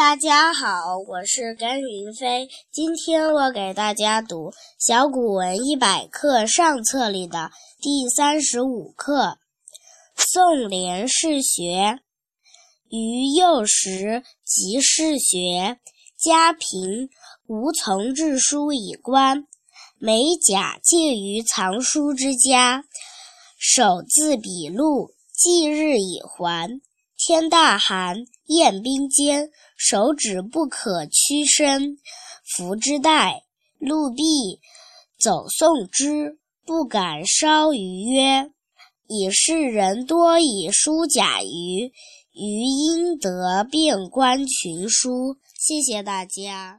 大家好，我是甘云飞。今天我给大家读《小古文一百课上册》里的第三十五课《宋濂试学》。余幼时即试学，家贫，无从致书以观。每假借于藏书之家，手自笔录，记日以还。天大寒，宴冰坚，手指不可屈伸。弗之怠，陆必，走送之，不敢稍逾约：“以是人多以书假余，余应得遍观群书。”谢谢大家。